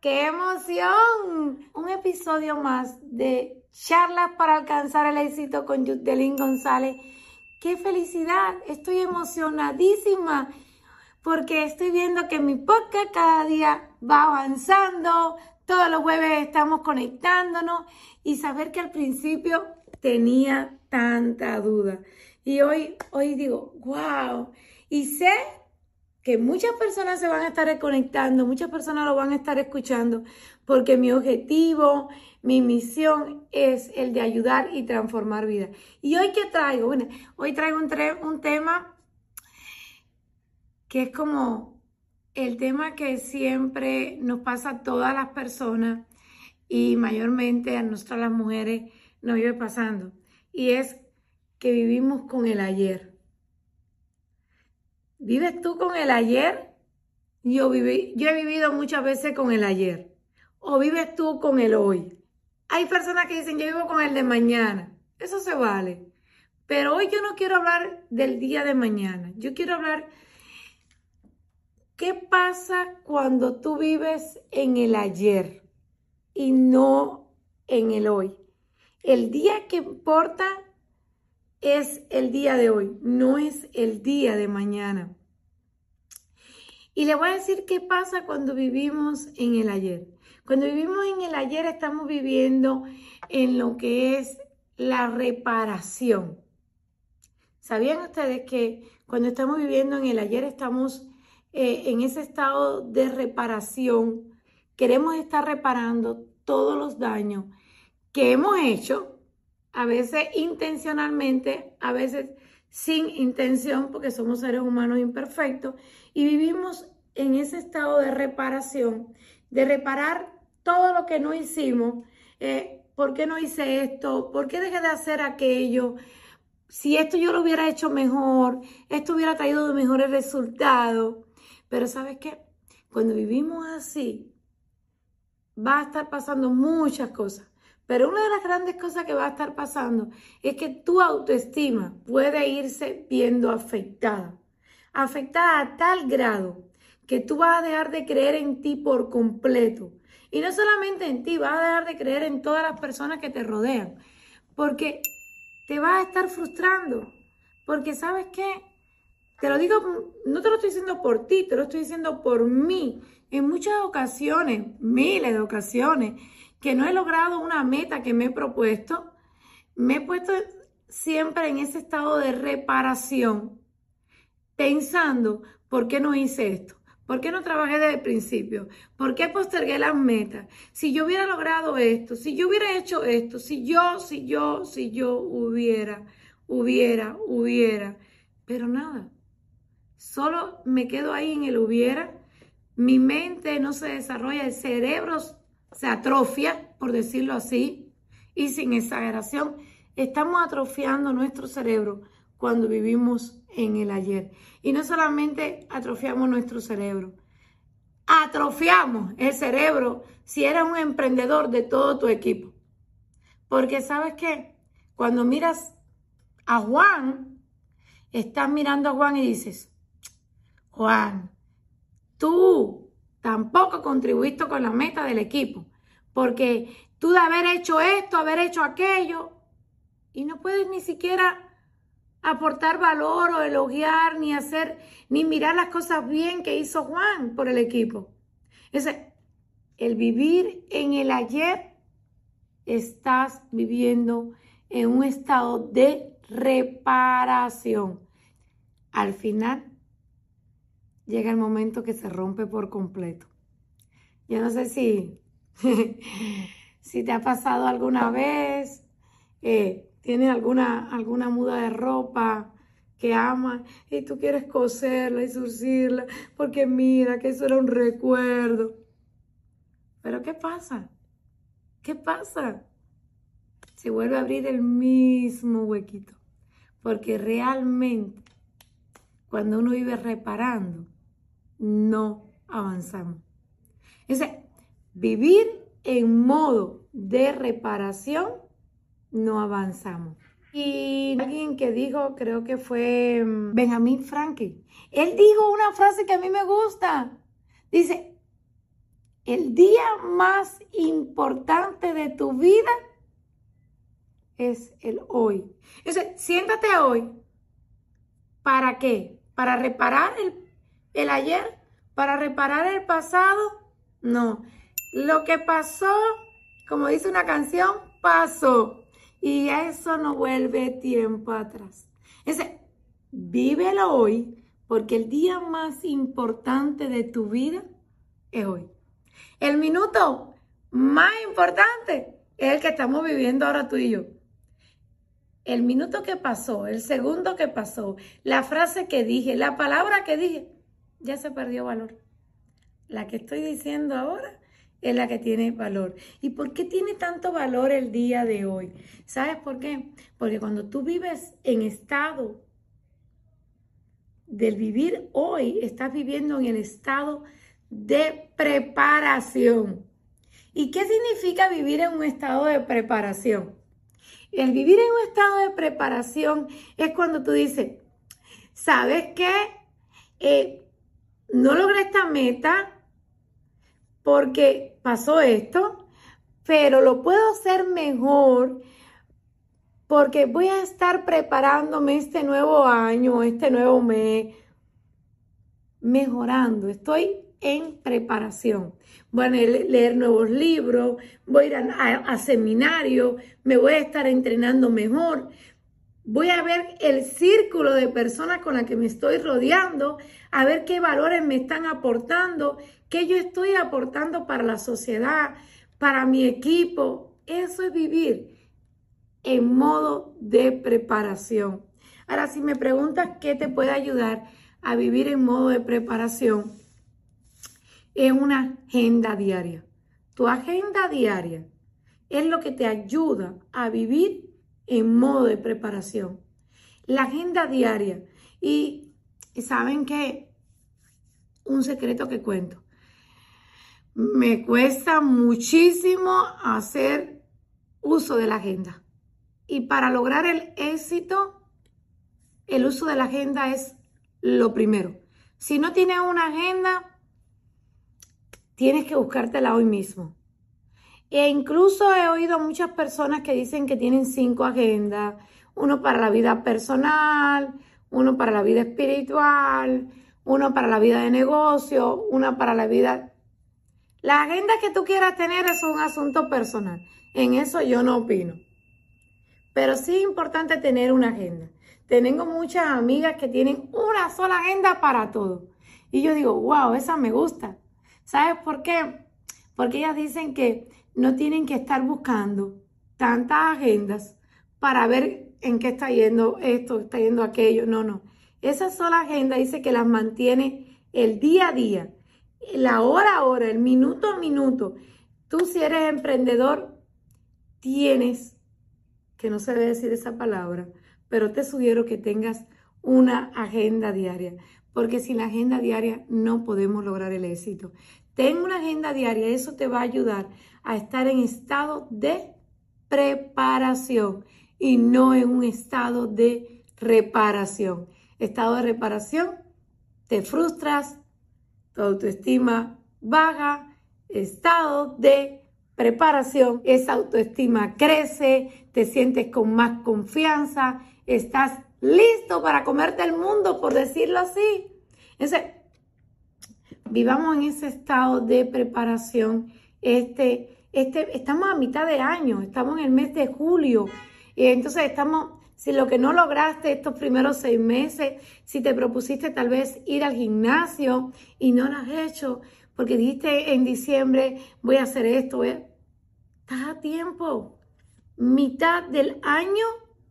¡Qué emoción! Un episodio más de Charlas para alcanzar el éxito con Yudelín González. ¡Qué felicidad! Estoy emocionadísima porque estoy viendo que mi podcast cada día va avanzando. Todos los jueves estamos conectándonos y saber que al principio tenía tanta duda. Y hoy, hoy digo, wow. Y sé que muchas personas se van a estar conectando, muchas personas lo van a estar escuchando, porque mi objetivo, mi misión es el de ayudar y transformar vidas. ¿Y hoy qué traigo? Bueno, hoy traigo un, un tema que es como el tema que siempre nos pasa a todas las personas y mayormente a nosotras las mujeres nos vive pasando. Y es que vivimos con el ayer. ¿Vives tú con el ayer? Yo, viví, yo he vivido muchas veces con el ayer. ¿O vives tú con el hoy? Hay personas que dicen, yo vivo con el de mañana. Eso se vale. Pero hoy yo no quiero hablar del día de mañana. Yo quiero hablar, ¿qué pasa cuando tú vives en el ayer y no en el hoy? El día que importa es el día de hoy, no es el día de mañana. Y le voy a decir qué pasa cuando vivimos en el ayer. Cuando vivimos en el ayer estamos viviendo en lo que es la reparación. ¿Sabían ustedes que cuando estamos viviendo en el ayer estamos eh, en ese estado de reparación? Queremos estar reparando todos los daños que hemos hecho a veces intencionalmente, a veces sin intención, porque somos seres humanos imperfectos, y vivimos en ese estado de reparación, de reparar todo lo que no hicimos. Eh, ¿Por qué no hice esto? ¿Por qué dejé de hacer aquello? Si esto yo lo hubiera hecho mejor, esto hubiera traído mejores resultados. Pero ¿sabes qué? Cuando vivimos así, va a estar pasando muchas cosas. Pero una de las grandes cosas que va a estar pasando es que tu autoestima puede irse viendo afectada. Afectada a tal grado que tú vas a dejar de creer en ti por completo. Y no solamente en ti, vas a dejar de creer en todas las personas que te rodean. Porque te vas a estar frustrando. Porque sabes qué? Te lo digo, no te lo estoy diciendo por ti, te lo estoy diciendo por mí. En muchas ocasiones, miles de ocasiones, que no he logrado una meta que me he propuesto, me he puesto siempre en ese estado de reparación, pensando, ¿por qué no hice esto? ¿Por qué no trabajé desde el principio? ¿Por qué postergué las metas? Si yo hubiera logrado esto, si yo hubiera hecho esto, si yo, si yo, si yo hubiera, hubiera, hubiera. Pero nada, solo me quedo ahí en el hubiera. Mi mente no se desarrolla, el cerebro se atrofia, por decirlo así, y sin exageración, estamos atrofiando nuestro cerebro cuando vivimos en el ayer. Y no solamente atrofiamos nuestro cerebro, atrofiamos el cerebro si eres un emprendedor de todo tu equipo. Porque sabes qué, cuando miras a Juan, estás mirando a Juan y dices, Juan, tú tampoco contribuiste con la meta del equipo, porque tú de haber hecho esto, haber hecho aquello, y no puedes ni siquiera aportar valor o elogiar, ni hacer, ni mirar las cosas bien que hizo Juan por el equipo. Ese, el vivir en el ayer, estás viviendo en un estado de reparación. Al final llega el momento que se rompe por completo. Yo no sé si, si te ha pasado alguna vez, eh, tienes alguna, alguna muda de ropa que amas y tú quieres coserla y surcirla porque mira que eso era un recuerdo. Pero ¿qué pasa? ¿Qué pasa? Se vuelve a abrir el mismo huequito. Porque realmente cuando uno vive reparando, no avanzamos. Es vivir en modo de reparación, no avanzamos. Y alguien que dijo, creo que fue mm, Benjamin Franklin, él dijo una frase que a mí me gusta. Dice, el día más importante de tu vida es el hoy. Entonces, siéntate hoy. ¿Para qué? ¿Para reparar el, el ayer? ¿Para reparar el pasado? No. Lo que pasó, como dice una canción, pasó. Y eso no vuelve tiempo atrás. Ese, vívelo hoy, porque el día más importante de tu vida es hoy. El minuto más importante es el que estamos viviendo ahora tú y yo. El minuto que pasó, el segundo que pasó, la frase que dije, la palabra que dije, ya se perdió valor. La que estoy diciendo ahora es la que tiene valor. ¿Y por qué tiene tanto valor el día de hoy? ¿Sabes por qué? Porque cuando tú vives en estado del vivir hoy, estás viviendo en el estado de preparación. ¿Y qué significa vivir en un estado de preparación? El vivir en un estado de preparación es cuando tú dices, ¿sabes qué? Eh, no logré esta meta porque pasó esto, pero lo puedo hacer mejor porque voy a estar preparándome este nuevo año, este nuevo mes, mejorando. Estoy en preparación. Voy a leer nuevos libros, voy a ir a, seminarios, me voy a estar entrenando mejor. Voy a ver el círculo de personas con las que me estoy rodeando, a ver qué valores me están aportando, qué yo estoy aportando para la sociedad, para mi equipo. Eso es vivir en modo de preparación. Ahora, si me preguntas qué te puede ayudar a vivir en modo de preparación, es una agenda diaria. Tu agenda diaria es lo que te ayuda a vivir en modo de preparación. La agenda diaria. Y, saben que un secreto que cuento. Me cuesta muchísimo hacer uso de la agenda. Y para lograr el éxito, el uso de la agenda es lo primero. Si no tienes una agenda, tienes que buscártela hoy mismo. E incluso he oído muchas personas que dicen que tienen cinco agendas, uno para la vida personal, uno para la vida espiritual, uno para la vida de negocio, una para la vida... La agenda que tú quieras tener es un asunto personal. En eso yo no opino. Pero sí es importante tener una agenda. Tengo muchas amigas que tienen una sola agenda para todo. Y yo digo, wow, esa me gusta. ¿Sabes por qué? Porque ellas dicen que no tienen que estar buscando tantas agendas para ver en qué está yendo esto, está yendo aquello. No, no. Esa sola agenda dice que las mantiene el día a día, la hora a hora, el minuto a minuto. Tú si eres emprendedor, tienes, que no se debe decir esa palabra, pero te sugiero que tengas una agenda diaria porque sin la agenda diaria no podemos lograr el éxito. Ten una agenda diaria, eso te va a ayudar a estar en estado de preparación y no en un estado de reparación. Estado de reparación, te frustras, tu autoestima baja, estado de preparación, esa autoestima crece, te sientes con más confianza, estás listo para comerte el mundo, por decirlo así. Vivamos en ese estado de preparación. Este, este, estamos a mitad de año, estamos en el mes de julio. Y entonces estamos, si lo que no lograste estos primeros seis meses, si te propusiste tal vez ir al gimnasio y no lo has hecho, porque dijiste en diciembre voy a hacer esto, estás a tiempo. Mitad del año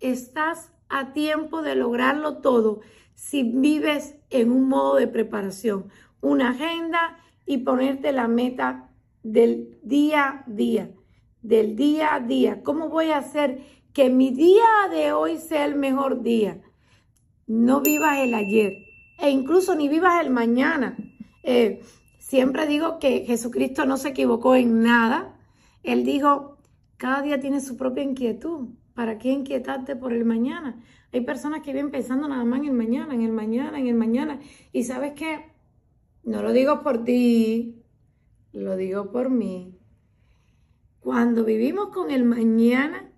estás a tiempo de lograrlo todo si vives en un modo de preparación, una agenda y ponerte la meta del día a día, del día a día. ¿Cómo voy a hacer que mi día de hoy sea el mejor día? No vivas el ayer e incluso ni vivas el mañana. Eh, siempre digo que Jesucristo no se equivocó en nada. Él dijo, cada día tiene su propia inquietud. ¿Para qué inquietarte por el mañana? Hay personas que viven pensando nada más en el mañana, en el mañana, en el mañana. Y sabes qué? No lo digo por ti, lo digo por mí, cuando vivimos con el mañana,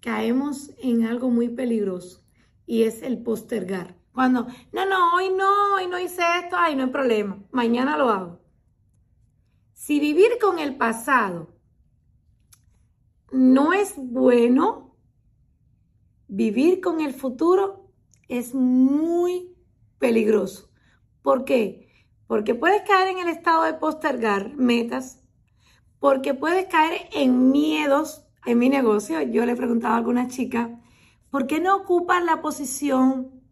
caemos en algo muy peligroso y es el postergar. Cuando, no, no, hoy no, hoy no hice esto, ay, no hay problema, mañana lo hago. Si vivir con el pasado no es bueno, vivir con el futuro es muy peligroso. ¿Por qué? Porque puedes caer en el estado de postergar metas, porque puedes caer en miedos. En mi negocio, yo le preguntaba a alguna chica, ¿por qué no ocupas la posición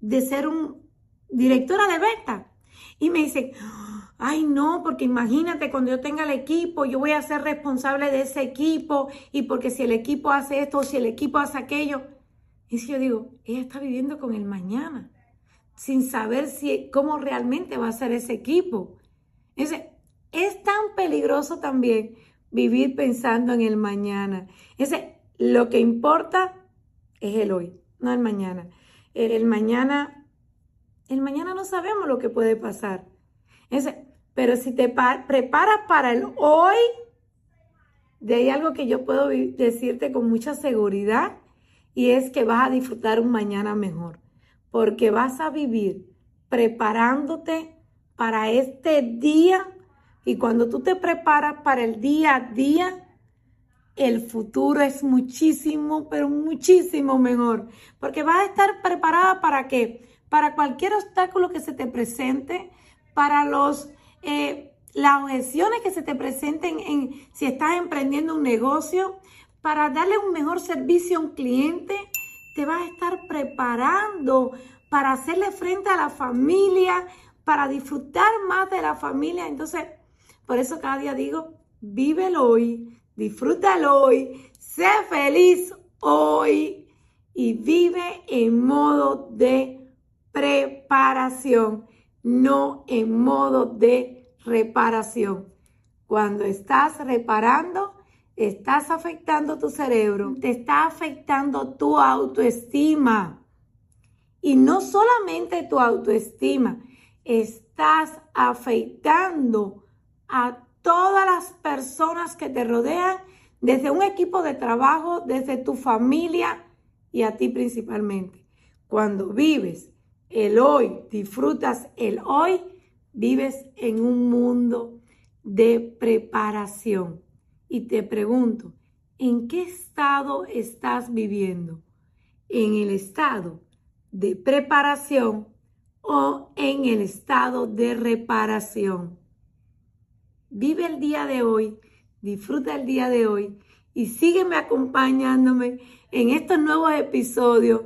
de ser un directora de venta? Y me dice, ay no, porque imagínate cuando yo tenga el equipo, yo voy a ser responsable de ese equipo y porque si el equipo hace esto o si el equipo hace aquello. Y si yo digo, ella está viviendo con el mañana sin saber si, cómo realmente va a ser ese equipo. Es, es tan peligroso también vivir pensando en el mañana. Ese, lo que importa es el hoy, no el mañana. El, mañana, el mañana no sabemos lo que puede pasar. Ese, pero si te preparas para el hoy, de ahí algo que yo puedo decirte con mucha seguridad y es que vas a disfrutar un mañana mejor porque vas a vivir preparándote para este día y cuando tú te preparas para el día a día, el futuro es muchísimo, pero muchísimo mejor, porque vas a estar preparada para qué? Para cualquier obstáculo que se te presente, para los... Eh, las objeciones que se te presenten en si estás emprendiendo un negocio, para darle un mejor servicio a un cliente, te vas a estar preparando para hacerle frente a la familia, para disfrutar más de la familia. Entonces, por eso cada día digo, vívelo hoy, disfrútalo hoy, sé feliz hoy y vive en modo de preparación, no en modo de reparación. Cuando estás reparando, estás afectando tu cerebro, te está afectando tu autoestima. Y no solamente tu autoestima, estás afectando a todas las personas que te rodean, desde un equipo de trabajo, desde tu familia y a ti principalmente. Cuando vives el hoy, disfrutas el hoy, vives en un mundo de preparación. Y te pregunto, ¿en qué estado estás viviendo? ¿En el estado de preparación o en el estado de reparación? Vive el día de hoy, disfruta el día de hoy y sígueme acompañándome en estos nuevos episodios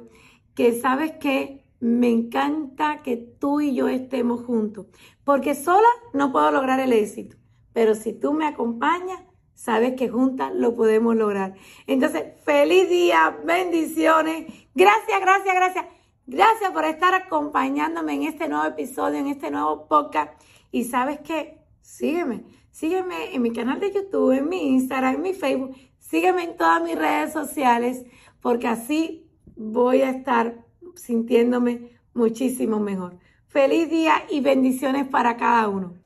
que sabes que me encanta que tú y yo estemos juntos, porque sola no puedo lograr el éxito, pero si tú me acompañas, sabes que juntas lo podemos lograr. Entonces, feliz día, bendiciones. Gracias, gracias, gracias. Gracias por estar acompañándome en este nuevo episodio, en este nuevo podcast. Y sabes qué, sígueme, sígueme en mi canal de YouTube, en mi Instagram, en mi Facebook. Sígueme en todas mis redes sociales porque así voy a estar sintiéndome muchísimo mejor. Feliz día y bendiciones para cada uno.